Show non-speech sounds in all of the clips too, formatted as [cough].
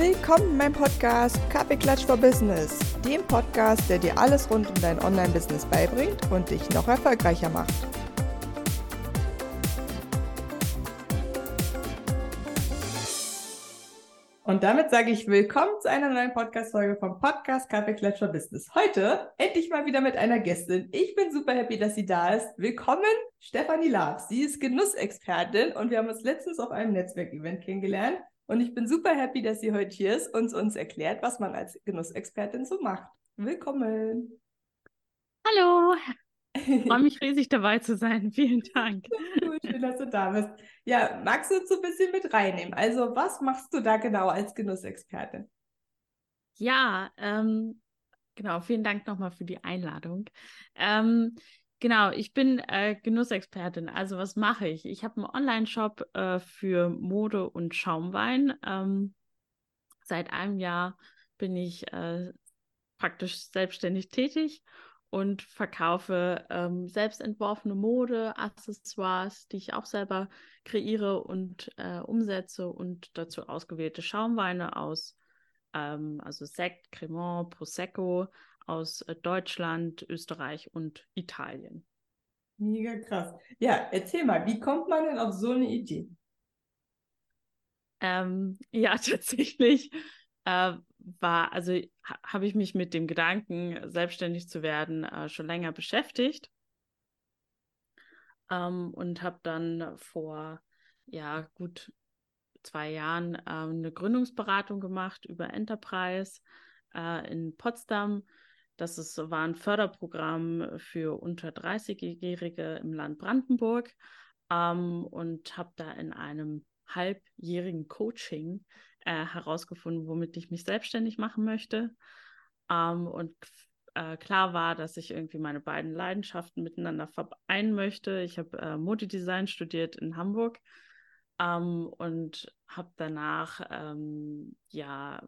Willkommen in meinem Podcast Kaffeeklatsch for Business, dem Podcast, der dir alles rund um dein Online-Business beibringt und dich noch erfolgreicher macht. Und damit sage ich willkommen zu einer neuen Podcast-Folge vom Podcast Kaffeeklatsch for Business. Heute endlich mal wieder mit einer Gästin. Ich bin super happy, dass sie da ist. Willkommen, Stefanie Labs. Sie ist Genussexpertin und wir haben uns letztens auf einem Netzwerkevent kennengelernt. Und ich bin super happy, dass sie heute hier ist und uns erklärt, was man als Genussexpertin so macht. Willkommen. Hallo. Ich [laughs] freue mich riesig dabei zu sein. [laughs] Vielen Dank. Gut, schön, dass du da bist. Ja, magst du uns so ein bisschen mit reinnehmen? Also, was machst du da genau als Genussexpertin? Ja, ähm, genau. Vielen Dank nochmal für die Einladung. Ähm, Genau, ich bin äh, Genussexpertin. Also was mache ich? Ich habe einen Online-Shop äh, für Mode und Schaumwein. Ähm, seit einem Jahr bin ich äh, praktisch selbstständig tätig und verkaufe ähm, selbst entworfene Mode, Accessoires, die ich auch selber kreiere und äh, umsetze und dazu ausgewählte Schaumweine aus, ähm, also Sekt, Cremant, Prosecco, aus äh, Deutschland, Österreich und Italien. Mega krass. Ja, erzähl mal, wie kommt man denn auf so eine Idee? Ähm, [laughs] ja, tatsächlich äh, war, also ha habe ich mich mit dem Gedanken, selbstständig zu werden, äh, schon länger beschäftigt. Ähm, und habe dann vor ja gut zwei Jahren äh, eine Gründungsberatung gemacht über Enterprise äh, in Potsdam das ist, war ein Förderprogramm für unter 30-Jährige im Land Brandenburg ähm, und habe da in einem halbjährigen Coaching äh, herausgefunden, womit ich mich selbstständig machen möchte. Ähm, und äh, klar war, dass ich irgendwie meine beiden Leidenschaften miteinander vereinen möchte. Ich habe äh, Modedesign studiert in Hamburg ähm, und habe danach ähm, ja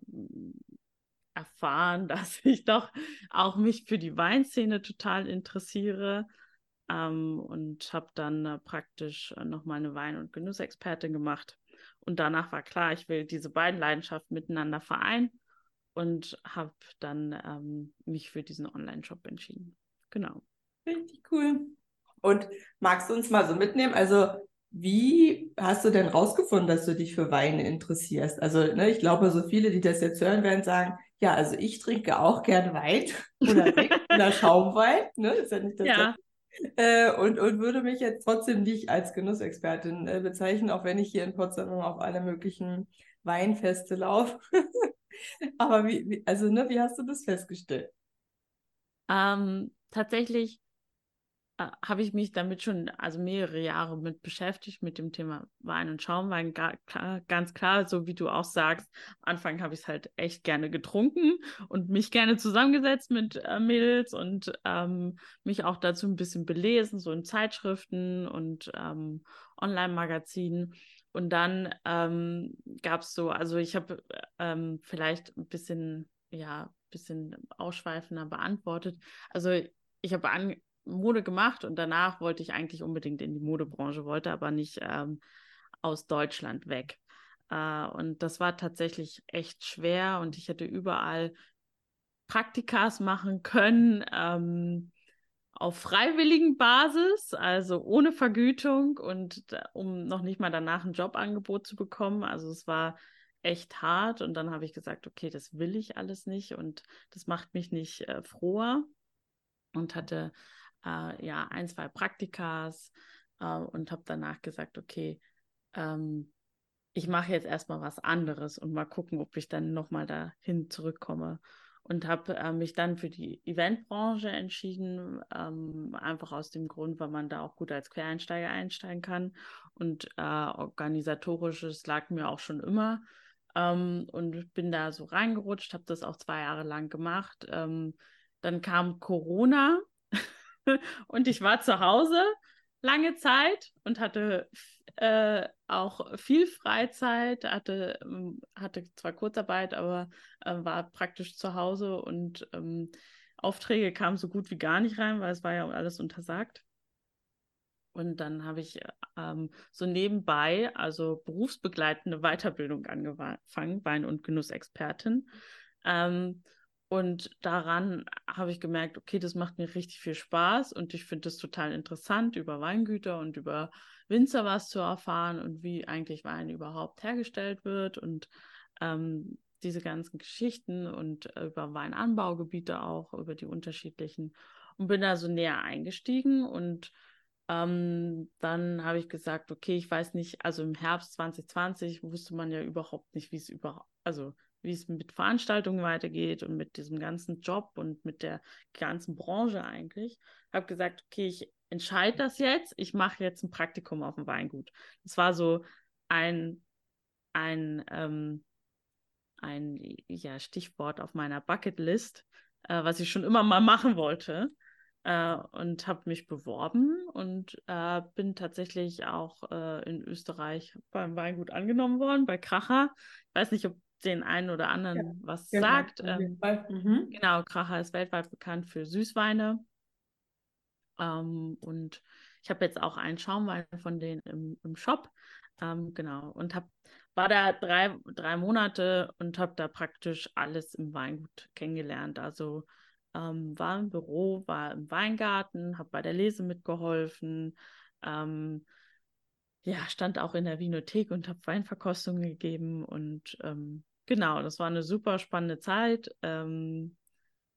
erfahren, [laughs] dass ich doch auch mich für die Weinszene total interessiere ähm, und habe dann äh, praktisch äh, noch meine Wein- und Genussexpertin gemacht. Und danach war klar, ich will diese beiden Leidenschaften miteinander vereinen und habe dann ähm, mich für diesen Online-Shop entschieden. Genau. Richtig cool. Und magst du uns mal so mitnehmen? Also wie hast du denn rausgefunden, dass du dich für Weine interessierst? Also, ne, ich glaube, so viele, die das jetzt hören, werden sagen, ja, also ich trinke auch gern Wein [laughs] oder, [laughs] oder Schaumwein, ne? Ist ja nicht das. Ja. Äh, und, und würde mich jetzt trotzdem nicht als Genussexpertin äh, bezeichnen, auch wenn ich hier in Potsdam auf alle möglichen Weinfeste laufe. [laughs] Aber wie, wie, also, ne, wie hast du das festgestellt? Ähm, tatsächlich äh, habe ich mich damit schon also mehrere Jahre mit beschäftigt, mit dem Thema Wein und Schaumwein. Ganz klar, so wie du auch sagst, am Anfang habe ich es halt echt gerne getrunken und mich gerne zusammengesetzt mit äh, Mädels und ähm, mich auch dazu ein bisschen belesen, so in Zeitschriften und ähm, Online-Magazinen. Und dann ähm, gab es so, also ich habe ähm, vielleicht ein bisschen, ja, bisschen ausschweifender beantwortet. Also ich habe an, Mode gemacht und danach wollte ich eigentlich unbedingt in die Modebranche, wollte aber nicht ähm, aus Deutschland weg. Äh, und das war tatsächlich echt schwer und ich hätte überall Praktikas machen können ähm, auf freiwilligen Basis, also ohne Vergütung und um noch nicht mal danach ein Jobangebot zu bekommen. Also es war echt hart und dann habe ich gesagt, okay, das will ich alles nicht und das macht mich nicht äh, froher und hatte äh, ja ein, zwei Praktikas äh, und habe danach gesagt, okay, ähm, ich mache jetzt erstmal was anderes und mal gucken, ob ich dann nochmal dahin zurückkomme. Und habe äh, mich dann für die Eventbranche entschieden, ähm, einfach aus dem Grund, weil man da auch gut als Quereinsteiger einsteigen kann. Und äh, organisatorisches lag mir auch schon immer. Ähm, und bin da so reingerutscht, habe das auch zwei Jahre lang gemacht. Ähm, dann kam Corona [laughs] [laughs] und ich war zu Hause lange Zeit und hatte äh, auch viel Freizeit, hatte, ähm, hatte zwar Kurzarbeit, aber äh, war praktisch zu Hause und ähm, Aufträge kamen so gut wie gar nicht rein, weil es war ja alles untersagt. Und dann habe ich ähm, so nebenbei, also berufsbegleitende Weiterbildung angefangen, Wein- und Genussexpertin. Ähm, und daran habe ich gemerkt, okay, das macht mir richtig viel Spaß und ich finde es total interessant, über Weingüter und über Winzer was zu erfahren und wie eigentlich Wein überhaupt hergestellt wird und ähm, diese ganzen Geschichten und äh, über Weinanbaugebiete auch, über die unterschiedlichen. Und bin da so näher eingestiegen und ähm, dann habe ich gesagt, okay, ich weiß nicht, also im Herbst 2020 wusste man ja überhaupt nicht, wie es überhaupt, also wie es mit Veranstaltungen weitergeht und mit diesem ganzen Job und mit der ganzen Branche eigentlich. Habe gesagt, okay, ich entscheide das jetzt. Ich mache jetzt ein Praktikum auf dem Weingut. Das war so ein, ein, ähm, ein ja, Stichwort auf meiner Bucketlist, äh, was ich schon immer mal machen wollte. Äh, und habe mich beworben und äh, bin tatsächlich auch äh, in Österreich beim Weingut angenommen worden, bei Kracher. Ich weiß nicht, ob den einen oder anderen ja, was genau, sagt. Ähm, mhm. Genau, Kracher ist weltweit bekannt für Süßweine. Ähm, und ich habe jetzt auch einen Schaumwein von denen im, im Shop. Ähm, genau. Und hab, war da drei, drei Monate und habe da praktisch alles im Weingut kennengelernt. Also ähm, war im Büro, war im Weingarten, habe bei der Lese mitgeholfen. Ähm, ja, stand auch in der Vinothek und habe Weinverkostungen gegeben und ähm, Genau, das war eine super spannende Zeit. Ähm,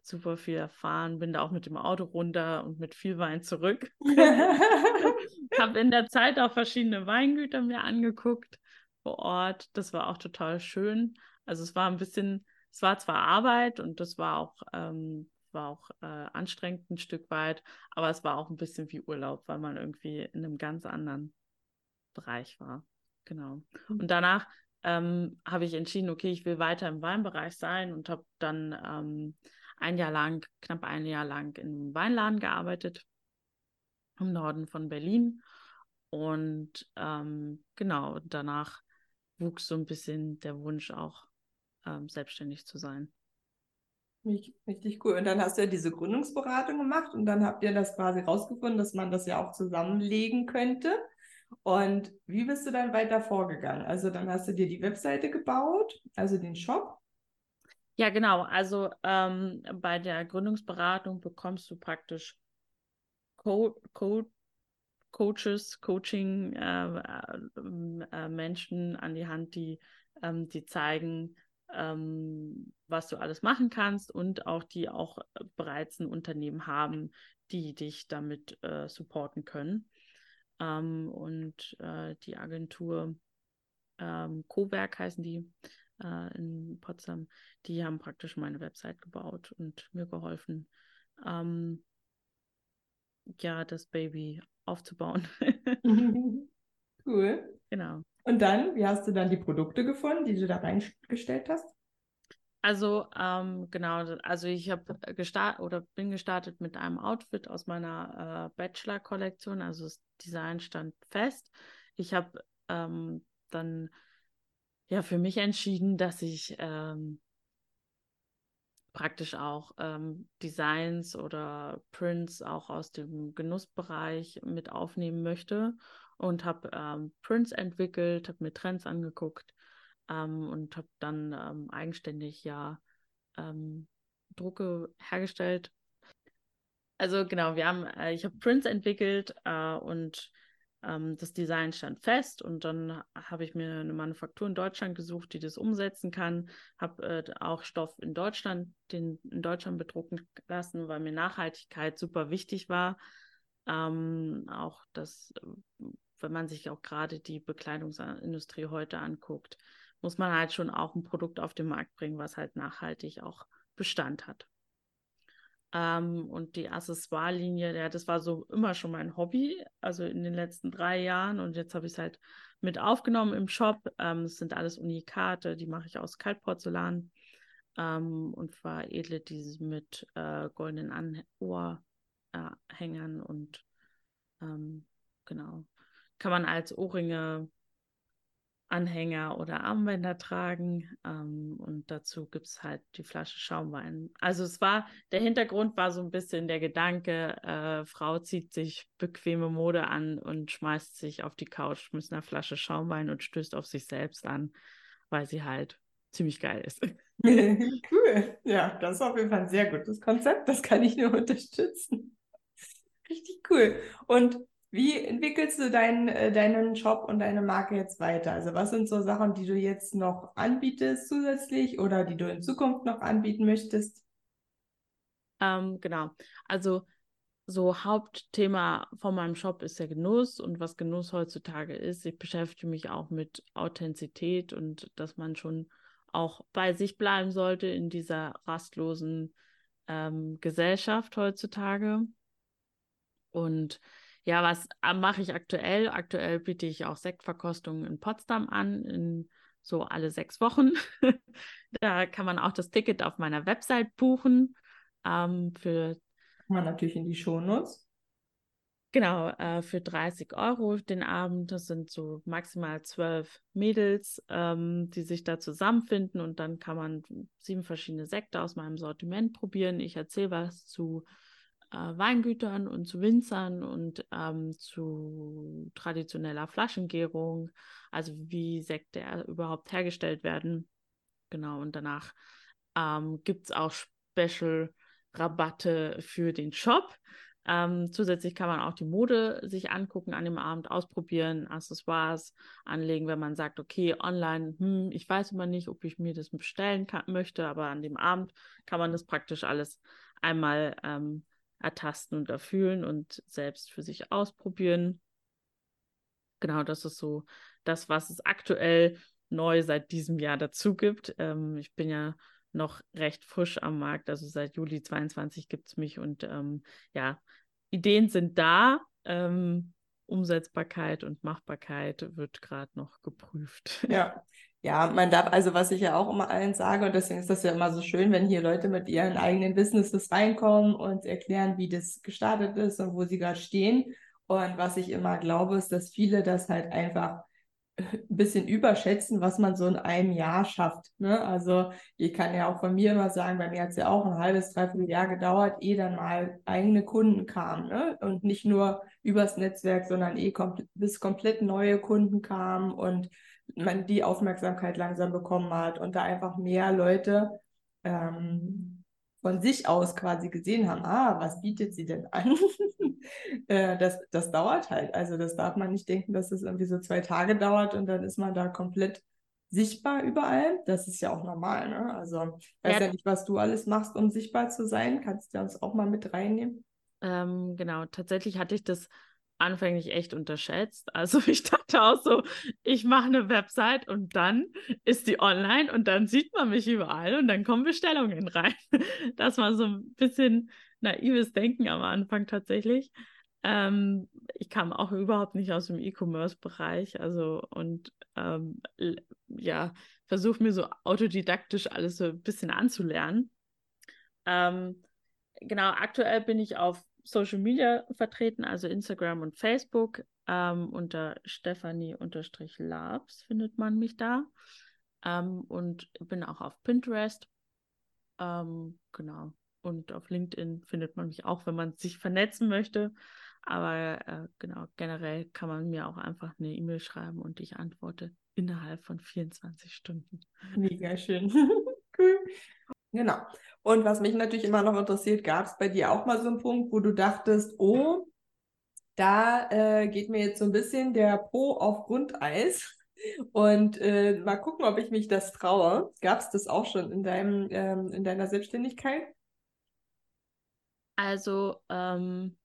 super viel erfahren, bin da auch mit dem Auto runter und mit viel Wein zurück. [laughs] [laughs] habe in der Zeit auch verschiedene Weingüter mir angeguckt vor Ort. Das war auch total schön. Also es war ein bisschen, es war zwar Arbeit und das war auch, ähm, war auch äh, anstrengend ein Stück weit, aber es war auch ein bisschen wie Urlaub, weil man irgendwie in einem ganz anderen Bereich war. Genau. Mhm. Und danach ähm, habe ich entschieden, okay, ich will weiter im Weinbereich sein und habe dann ähm, ein Jahr lang, knapp ein Jahr lang in einem Weinladen gearbeitet im Norden von Berlin. Und ähm, genau, danach wuchs so ein bisschen der Wunsch auch, ähm, selbstständig zu sein. Richtig cool. Und dann hast du ja diese Gründungsberatung gemacht und dann habt ihr das quasi rausgefunden, dass man das ja auch zusammenlegen könnte. Und wie bist du dann weiter vorgegangen? Also dann hast du dir die Webseite gebaut, also den Shop. Ja, genau. Also ähm, bei der Gründungsberatung bekommst du praktisch Co Co Coaches, Coaching, äh, äh, äh, Menschen an die Hand, die, ähm, die zeigen, ähm, was du alles machen kannst und auch die auch bereits ein Unternehmen haben, die dich damit äh, supporten können. Ähm, und äh, die Agentur ähm, Cowerk heißen die äh, in Potsdam, die haben praktisch meine Website gebaut und mir geholfen, ähm, ja, das Baby aufzubauen. [laughs] cool. Genau. Und dann, wie hast du dann die Produkte gefunden, die du da reingestellt hast? Also ähm, genau, also ich habe gestartet oder bin gestartet mit einem Outfit aus meiner äh, Bachelor-Kollektion. Also das Design stand fest. Ich habe ähm, dann ja für mich entschieden, dass ich ähm, praktisch auch ähm, Designs oder Prints auch aus dem Genussbereich mit aufnehmen möchte und habe ähm, Prints entwickelt, habe mir Trends angeguckt ähm, und habe dann ähm, eigenständig ja ähm, Drucke hergestellt. Also genau, wir haben, äh, ich habe Prints entwickelt äh, und ähm, das Design stand fest und dann habe ich mir eine Manufaktur in Deutschland gesucht, die das umsetzen kann. Habe äh, auch Stoff in Deutschland, den in Deutschland bedrucken lassen, weil mir Nachhaltigkeit super wichtig war. Ähm, auch das, wenn man sich auch gerade die Bekleidungsindustrie heute anguckt, muss man halt schon auch ein Produkt auf den Markt bringen, was halt nachhaltig auch Bestand hat. Ähm, und die Accessoire-Linie, ja, das war so immer schon mein Hobby, also in den letzten drei Jahren. Und jetzt habe ich es halt mit aufgenommen im Shop. Ähm, das sind alles Unikate, die mache ich aus Kaltporzellan ähm, und veredle diese mit äh, goldenen An Ohrhängern und ähm, genau. Kann man als Ohrringe Anhänger oder Armbänder tragen. Ähm, und dazu gibt es halt die Flasche Schaumwein. Also es war, der Hintergrund war so ein bisschen der Gedanke, äh, Frau zieht sich bequeme Mode an und schmeißt sich auf die Couch mit einer Flasche Schaumwein und stößt auf sich selbst an, weil sie halt ziemlich geil ist. [laughs] [laughs] cool. Ja, das ist auf jeden Fall ein sehr gutes Konzept. Das kann ich nur [laughs] unterstützen. Richtig cool. Und wie entwickelst du dein, äh, deinen Shop und deine Marke jetzt weiter? Also was sind so Sachen, die du jetzt noch anbietest zusätzlich oder die du in Zukunft noch anbieten möchtest? Ähm, genau. Also so Hauptthema von meinem Shop ist der Genuss und was Genuss heutzutage ist. Ich beschäftige mich auch mit Authentizität und dass man schon auch bei sich bleiben sollte in dieser rastlosen ähm, Gesellschaft heutzutage. Und ja, was äh, mache ich aktuell? Aktuell biete ich auch Sektverkostungen in Potsdam an, in so alle sechs Wochen. [laughs] da kann man auch das Ticket auf meiner Website buchen. Ähm, für kann man natürlich in die Shownotes. Genau, äh, für 30 Euro den Abend. Das sind so maximal zwölf Mädels, ähm, die sich da zusammenfinden und dann kann man sieben verschiedene Sekte aus meinem Sortiment probieren. Ich erzähle was zu äh, Weingütern und zu Winzern und ähm, zu traditioneller Flaschengärung, also wie Sekte überhaupt hergestellt werden. Genau, und danach ähm, gibt es auch Special-Rabatte für den Shop. Ähm, zusätzlich kann man auch die Mode sich angucken, an dem Abend ausprobieren, Accessoires anlegen, wenn man sagt, okay, online, hm, ich weiß immer nicht, ob ich mir das bestellen kann, möchte, aber an dem Abend kann man das praktisch alles einmal ähm, ertasten und erfühlen und selbst für sich ausprobieren. Genau, das ist so das, was es aktuell neu seit diesem Jahr dazu gibt. Ähm, ich bin ja noch recht frisch am Markt, also seit Juli 22 gibt es mich und ähm, ja, Ideen sind da. Ähm, Umsetzbarkeit und Machbarkeit wird gerade noch geprüft. Ja, [laughs] ja, man darf, also was ich ja auch immer allen sage, und deswegen ist das ja immer so schön, wenn hier Leute mit ihren eigenen Businesses reinkommen und erklären, wie das gestartet ist und wo sie gerade stehen. Und was ich immer glaube, ist, dass viele das halt einfach ein [laughs] bisschen überschätzen, was man so in einem Jahr schafft. Ne? Also ich kann ja auch von mir immer sagen, bei mir hat es ja auch ein halbes, dreiviertel Jahr gedauert, ehe dann mal eigene Kunden kamen. Ne? Und nicht nur übers Netzwerk, sondern eh kom bis komplett neue Kunden kamen und man die Aufmerksamkeit langsam bekommen hat und da einfach mehr Leute ähm, von sich aus quasi gesehen haben, ah, was bietet sie denn an? [laughs] äh, das, das dauert halt. Also das darf man nicht denken, dass es irgendwie so zwei Tage dauert und dann ist man da komplett sichtbar überall. Das ist ja auch normal. Ne? Also ich weiß ja. ja nicht, was du alles machst, um sichtbar zu sein. Kannst du uns auch mal mit reinnehmen? Ähm, genau, tatsächlich hatte ich das anfänglich echt unterschätzt. Also [laughs] ich dachte auch so, ich mache eine Website und dann ist die online und dann sieht man mich überall und dann kommen Bestellungen rein. [laughs] Das war so ein bisschen naives Denken am Anfang tatsächlich. Ähm, ich kam auch überhaupt nicht aus dem E-Commerce-Bereich, also und ähm, ja, versuche mir so autodidaktisch alles so ein bisschen anzulernen. Ähm, genau, aktuell bin ich auf Social Media vertreten, also Instagram und Facebook. Ähm, unter Stephanie-Labs findet man mich da. Ähm, und bin auch auf Pinterest. Ähm, genau. Und auf LinkedIn findet man mich auch, wenn man sich vernetzen möchte. Aber äh, genau, generell kann man mir auch einfach eine E-Mail schreiben und ich antworte innerhalb von 24 Stunden. Mega schön. [laughs] cool. Genau. Und was mich natürlich immer noch interessiert, gab es bei dir auch mal so einen Punkt, wo du dachtest, oh, da äh, geht mir jetzt so ein bisschen der Po auf Grundeis. Und äh, mal gucken, ob ich mich das traue. Gab es das auch schon in, deinem, ähm, in deiner Selbstständigkeit? Also, ähm,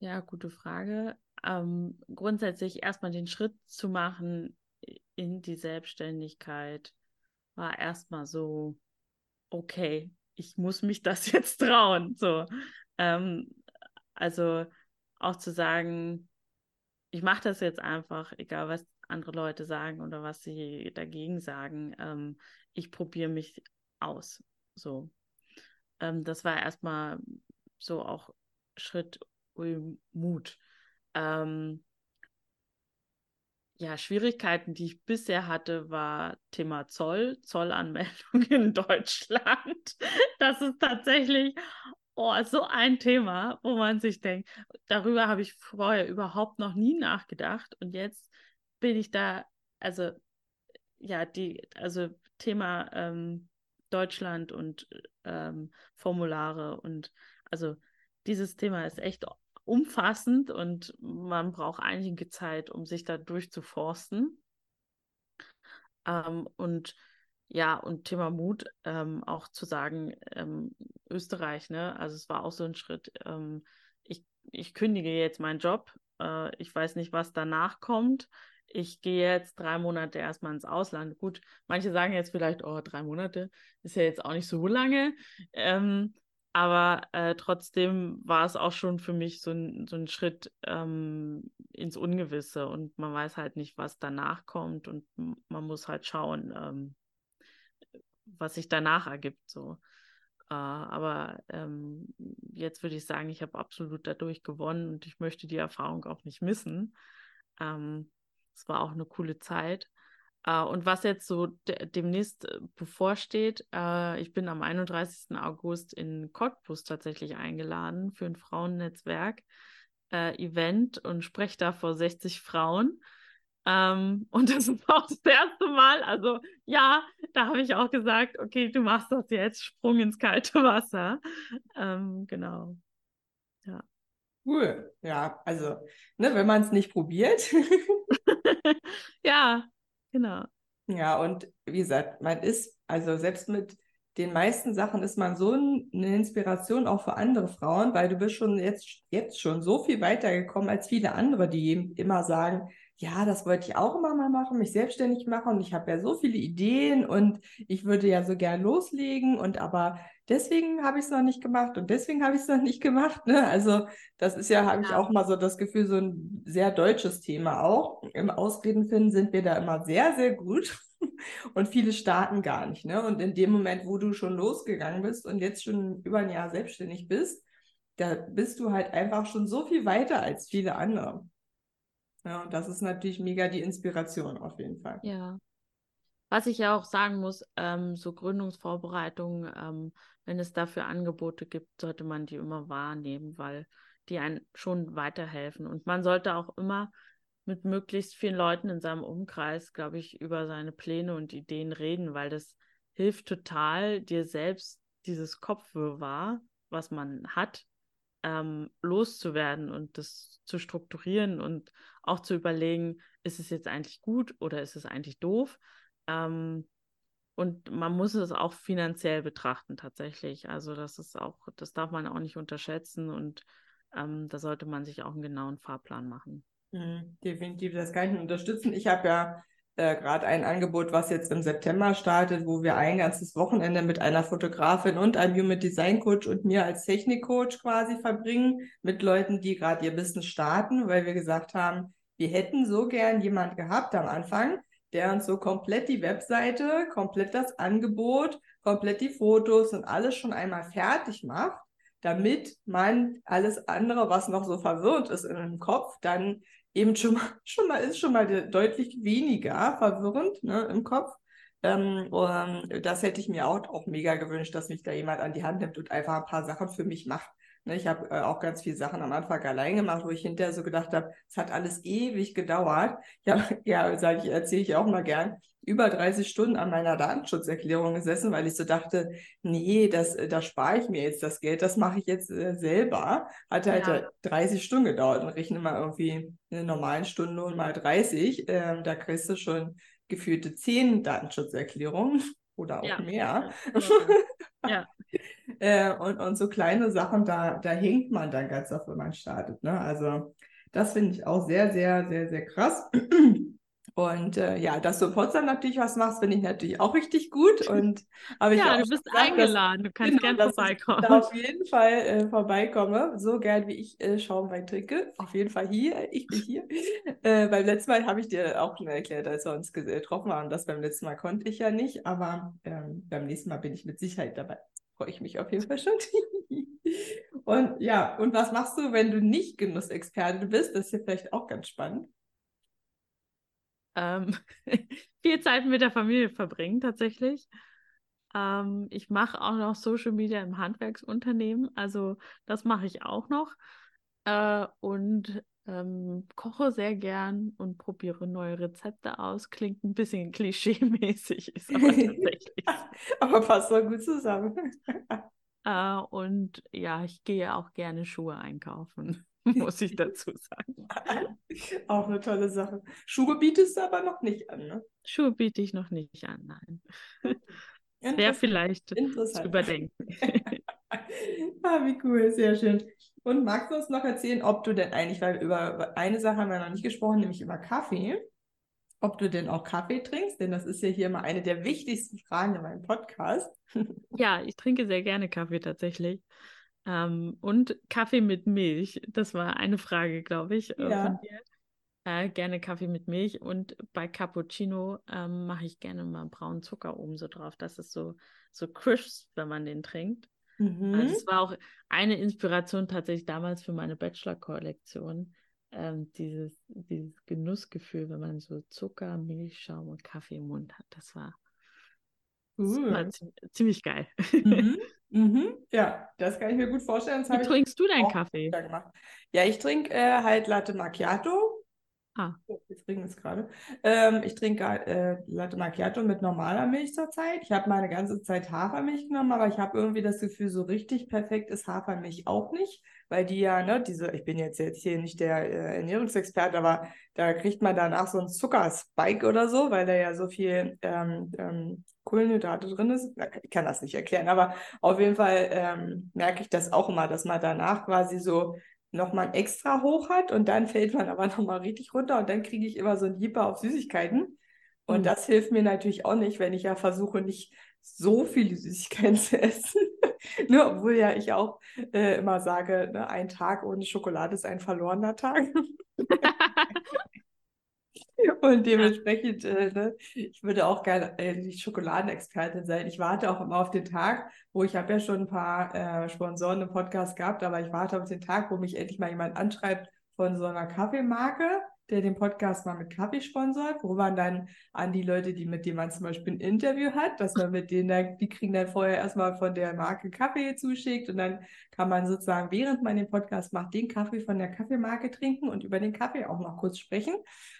ja, gute Frage. Ähm, grundsätzlich erstmal den Schritt zu machen in die Selbstständigkeit war erstmal so, okay, ich muss mich das [laughs] jetzt trauen. So, ähm, also auch zu sagen, ich mache das jetzt einfach, egal was andere Leute sagen oder was sie dagegen sagen. Ähm, ich probiere mich aus. So, ähm, das war erstmal so auch Schritt Mut. Ähm, ja, Schwierigkeiten, die ich bisher hatte, war Thema Zoll, Zollanmeldung [laughs] in Deutschland. Das ist tatsächlich oh, so ein Thema, wo man sich denkt, darüber habe ich vorher überhaupt noch nie nachgedacht. Und jetzt bin ich da, also ja, die, also Thema ähm, Deutschland und ähm, Formulare und also dieses Thema ist echt umfassend und man braucht einige Zeit, um sich da durchzuforsten. Ähm, und ja, und Thema Mut, ähm, auch zu sagen, ähm, Österreich, ne, also es war auch so ein Schritt, ähm, ich, ich kündige jetzt meinen Job, äh, ich weiß nicht, was danach kommt. Ich gehe jetzt drei Monate erstmal ins Ausland. Gut, manche sagen jetzt vielleicht, oh, drei Monate ist ja jetzt auch nicht so lange. Aber äh, trotzdem war es auch schon für mich so ein, so ein Schritt ähm, ins Ungewisse und man weiß halt nicht, was danach kommt und man muss halt schauen, ähm, was sich danach ergibt. So. Äh, aber ähm, jetzt würde ich sagen, ich habe absolut dadurch gewonnen und ich möchte die Erfahrung auch nicht missen. Ähm, es war auch eine coole Zeit. Uh, und was jetzt so de demnächst äh, bevorsteht, uh, ich bin am 31. August in Cottbus tatsächlich eingeladen für ein Frauennetzwerk-Event uh, und spreche da vor 60 Frauen. Um, ähm, und das ist auch das erste Mal. Also ja, da habe ich auch gesagt, okay, du machst das jetzt, Sprung ins kalte Wasser. Um, ähm, genau. Ja. Cool. Ja, also, ne, wenn man es nicht probiert. [laughs] ja, Genau. Ja, und wie gesagt, man ist, also selbst mit den meisten Sachen ist man so eine Inspiration auch für andere Frauen, weil du bist schon jetzt, jetzt schon so viel weitergekommen als viele andere, die immer sagen, ja, das wollte ich auch immer mal machen, mich selbstständig machen und ich habe ja so viele Ideen und ich würde ja so gern loslegen und aber deswegen habe ich es noch nicht gemacht und deswegen habe ich es noch nicht gemacht. Ne? Also das ist ja, habe ich auch mal so das Gefühl, so ein sehr deutsches Thema auch. Im Ausreden finden sind wir da immer sehr, sehr gut [laughs] und viele starten gar nicht. Ne? Und in dem Moment, wo du schon losgegangen bist und jetzt schon über ein Jahr selbstständig bist, da bist du halt einfach schon so viel weiter als viele andere. Ja, und das ist natürlich mega die Inspiration auf jeden Fall. Ja. Was ich ja auch sagen muss, ähm, so Gründungsvorbereitungen, ähm, wenn es dafür Angebote gibt, sollte man die immer wahrnehmen, weil die einen schon weiterhelfen. Und man sollte auch immer mit möglichst vielen Leuten in seinem Umkreis, glaube ich, über seine Pläne und Ideen reden, weil das hilft total, dir selbst dieses Kopfwirrwarr, was man hat, ähm, loszuwerden und das zu strukturieren und auch zu überlegen, ist es jetzt eigentlich gut oder ist es eigentlich doof? Ähm, und man muss es auch finanziell betrachten tatsächlich. Also das ist auch, das darf man auch nicht unterschätzen und ähm, da sollte man sich auch einen genauen Fahrplan machen. Mhm, definitiv, das kann ich unterstützen. Ich habe ja äh, gerade ein Angebot, was jetzt im September startet, wo wir ein ganzes Wochenende mit einer Fotografin und einem Human Design Coach und mir als Technikcoach quasi verbringen, mit Leuten, die gerade ihr Business starten, weil wir gesagt haben, wir hätten so gern jemand gehabt am Anfang, der uns so komplett die Webseite, komplett das Angebot, komplett die Fotos und alles schon einmal fertig macht, damit man alles andere, was noch so verwirrt ist in dem Kopf, dann eben schon mal, [laughs] schon mal ist schon mal deutlich weniger verwirrend ne, im Kopf. Ähm, das hätte ich mir auch, auch mega gewünscht, dass mich da jemand an die Hand nimmt und einfach ein paar Sachen für mich macht. Ne, ich habe äh, auch ganz viele Sachen am Anfang allein gemacht, wo ich hinterher so gedacht habe, es hat alles ewig gedauert. [laughs] Ja, ja, sage ich, erzähle ich auch mal gern über 30 Stunden an meiner Datenschutzerklärung gesessen, weil ich so dachte, nee, das, äh, da spare ich mir jetzt das Geld, das mache ich jetzt äh, selber. Hat halt ja. 30 Stunden gedauert und rechne mal irgendwie eine normalen Stunde und mal 30. Ähm, da kriegst du schon gefühlte 10 Datenschutzerklärungen [laughs] oder auch ja. mehr. Ja. [laughs] äh, und, und so kleine Sachen, da, da hinkt man dann ganz oft, wenn man startet. Ne? Also das finde ich auch sehr, sehr, sehr, sehr krass. Und äh, ja, dass du in Potsdam natürlich was machst, finde ich natürlich auch richtig gut. [laughs] Und habe ich ja, du bist gesagt, eingeladen, dass, du kannst genau, gerne vorbeikommen. Ich da auf jeden Fall äh, vorbeikomme, so gern wie ich äh, Schaumwein trinke. Auf jeden Fall hier, [laughs] ich bin hier. äh, beim letzten Mal habe ich dir auch schon erklärt, als wir uns getroffen haben, das beim letzten Mal konnte ich ja nicht, aber ähm, beim nächsten Mal bin ich mit Sicherheit dabei. Freue ich mich auf jeden Fall schon. [laughs] und ja, und was machst du, wenn du nicht Genussexperte bist? Das ist ja vielleicht auch ganz spannend. Ähm, [laughs] viel Zeit mit der Familie verbringen tatsächlich. Ähm, ich mache auch noch Social Media im Handwerksunternehmen, also das mache ich auch noch. Äh, und ähm, koche sehr gern und probiere neue Rezepte aus. Klingt ein bisschen [laughs] klischee-mäßig, ist aber tatsächlich. [laughs] aber passt voll gut zusammen. äh, und ja, ich gehe auch gerne Schuhe einkaufen, muss ich dazu sagen. Auch eine tolle Sache. Schuhe bietest du aber noch nicht an, ne? Schuhe biete ich noch nicht an, nein. Wäre vielleicht zu überdenken. [laughs] ah, wie cool, sehr schön. Und magst du uns noch erzählen, ob du denn eigentlich, weil über eine Sache haben wir noch nicht gesprochen, nämlich über Kaffee, ob du denn auch Kaffee trinkst, denn das ist ja hier immer eine der wichtigsten Fragen in meinem Podcast. ja, ich trinke sehr gerne Kaffee tatsächlich. Ähm, und Kaffee mit Milch, das war eine Frage, glaube ich, äh, ja. von dir. Äh, gerne Kaffee mit Milch und bei Cappuccino ähm, mache ich gerne mal braunen Zucker oben so drauf. Das ist so, so crisp, wenn man den trinkt. Also mhm. Also es war auch eine Inspiration tatsächlich damals für meine Bachelor-Kollektion. Ähm, dieses, dieses Genussgefühl, wenn man so Zucker, Milchschaum und Kaffee im Mund hat. Das war, das war ziemlich geil. Mhm. [laughs] Mhm. Ja, das kann ich mir gut vorstellen. Wie trinkst du deinen Kaffee? Ja, ich trinke äh, halt Latte Macchiato Ah. Wir trinken es gerade. Ähm, ich trinke äh, Latte Macchiato mit normaler Milch zurzeit. Ich habe meine ganze Zeit Hafermilch genommen, aber ich habe irgendwie das Gefühl, so richtig perfekt ist Hafermilch auch nicht, weil die ja, ne, diese, ich bin jetzt, jetzt hier nicht der äh, Ernährungsexperte, aber da kriegt man danach so einen Zuckerspike oder so, weil da ja so viel ähm, ähm, Kohlenhydrate drin ist. Ich kann das nicht erklären, aber auf jeden Fall ähm, merke ich das auch immer, dass man danach quasi so nochmal extra hoch hat und dann fällt man aber [laughs] nochmal richtig runter und dann kriege ich immer so ein Hieper auf Süßigkeiten. Und mhm. das hilft mir natürlich auch nicht, wenn ich ja versuche, nicht so viele Süßigkeiten zu essen. [laughs] Nur obwohl ja ich auch äh, immer sage, ne, ein Tag ohne Schokolade ist ein verlorener Tag. [laughs] Und dementsprechend, äh, ne, ich würde auch gerne äh, Schokoladenexpertin sein. Ich warte auch immer auf den Tag, wo ich habe ja schon ein paar äh, Sponsoren im Podcast gehabt, aber ich warte auf den Tag, wo mich endlich mal jemand anschreibt von so einer Kaffeemarke, der den Podcast mal mit Kaffee sponsort, wo man dann an die Leute, die mit denen man zum Beispiel ein Interview hat, dass man mit denen, dann, die kriegen dann vorher erstmal von der Marke Kaffee zuschickt und dann kann man sozusagen, während man den Podcast macht, den Kaffee von der Kaffeemarke trinken und über den Kaffee auch noch kurz sprechen.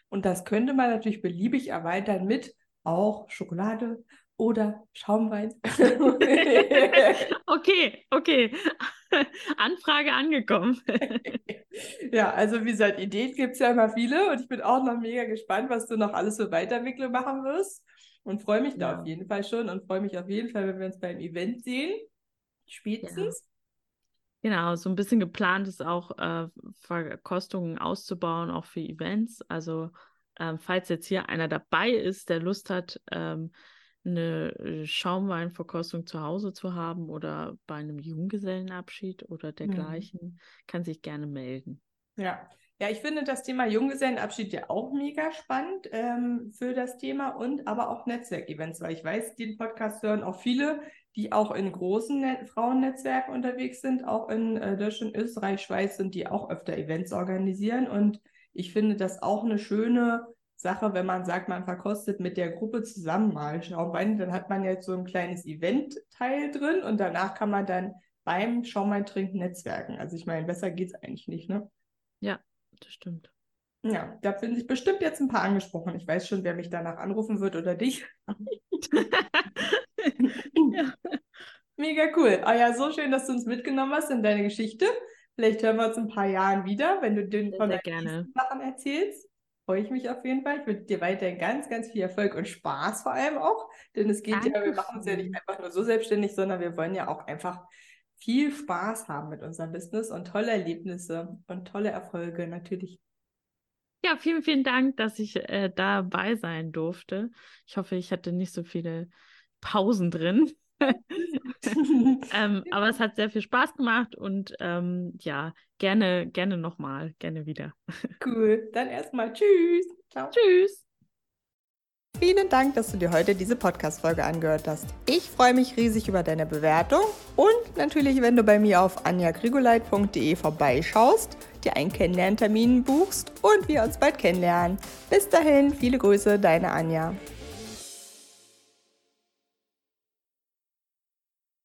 Und das könnte man natürlich beliebig erweitern mit auch Schokolade oder Schaumwein. [laughs] okay, okay. [laughs] Anfrage angekommen. [laughs] ja, also wie gesagt, Ideen gibt es ja immer viele und ich bin auch noch mega gespannt, was du noch alles für Weiterentwicklung machen wirst und freue mich ja. da auf jeden Fall schon und freue mich auf jeden Fall, wenn wir uns beim Event sehen. Spätestens. Ja. Genau, so ein bisschen geplant ist auch, äh, Verkostungen auszubauen, auch für Events. Also, ähm, falls jetzt hier einer dabei ist, der Lust hat, ähm, eine äh, Schaumweinverkostung zu Hause zu haben oder bei einem Junggesellenabschied oder mhm. dergleichen, mhm. kann sich gerne melden. Ja. Ja, ich finde das Thema Junggesellenabschied ja auch mega spannend ähm, für das Thema und aber auch Netzwerkevents, weil ich weiß, den Podcast hören auch viele, die auch in großen Net Frauennetzwerken unterwegs sind, auch in äh, Deutschland, Österreich, Schweiz sind, die auch öfter Events organisieren und ich finde das auch eine schöne Sache, wenn man sagt, man verkostet mit der Gruppe zusammen mal Schaumwein, dann hat man jetzt so ein kleines Event-Teil drin und danach kann man dann beim Schaumwein trinken netzwerken. Also ich meine, besser geht es eigentlich nicht, ne? Ja, das stimmt. Ja, da finden sich bestimmt jetzt ein paar angesprochen. Ich weiß schon, wer mich danach anrufen wird oder dich. [laughs] ja. Mega cool. Ah ja, so schön, dass du uns mitgenommen hast in deine Geschichte. Vielleicht hören wir uns in ein paar Jahren wieder, wenn du den von deinen Sachen erzählst freue ich mich auf jeden Fall. Ich wünsche dir weiterhin ganz, ganz viel Erfolg und Spaß vor allem auch. Denn es geht Dankeschön. ja, wir machen uns ja nicht einfach nur so selbstständig, sondern wir wollen ja auch einfach viel Spaß haben mit unserem Business und tolle Erlebnisse und tolle Erfolge natürlich. Ja, vielen, vielen Dank, dass ich äh, dabei sein durfte. Ich hoffe, ich hatte nicht so viele Pausen drin. [laughs] ähm, aber es hat sehr viel Spaß gemacht und ähm, ja, gerne, gerne nochmal, gerne wieder. cool. Dann erstmal tschüss. Ciao. Tschüss. Vielen Dank, dass du dir heute diese Podcast-Folge angehört hast. Ich freue mich riesig über deine Bewertung und natürlich, wenn du bei mir auf anjagrigoleit.de vorbeischaust dir einen Kennenlerntermin buchst und wir uns bald kennenlernen. Bis dahin, viele Grüße, deine Anja.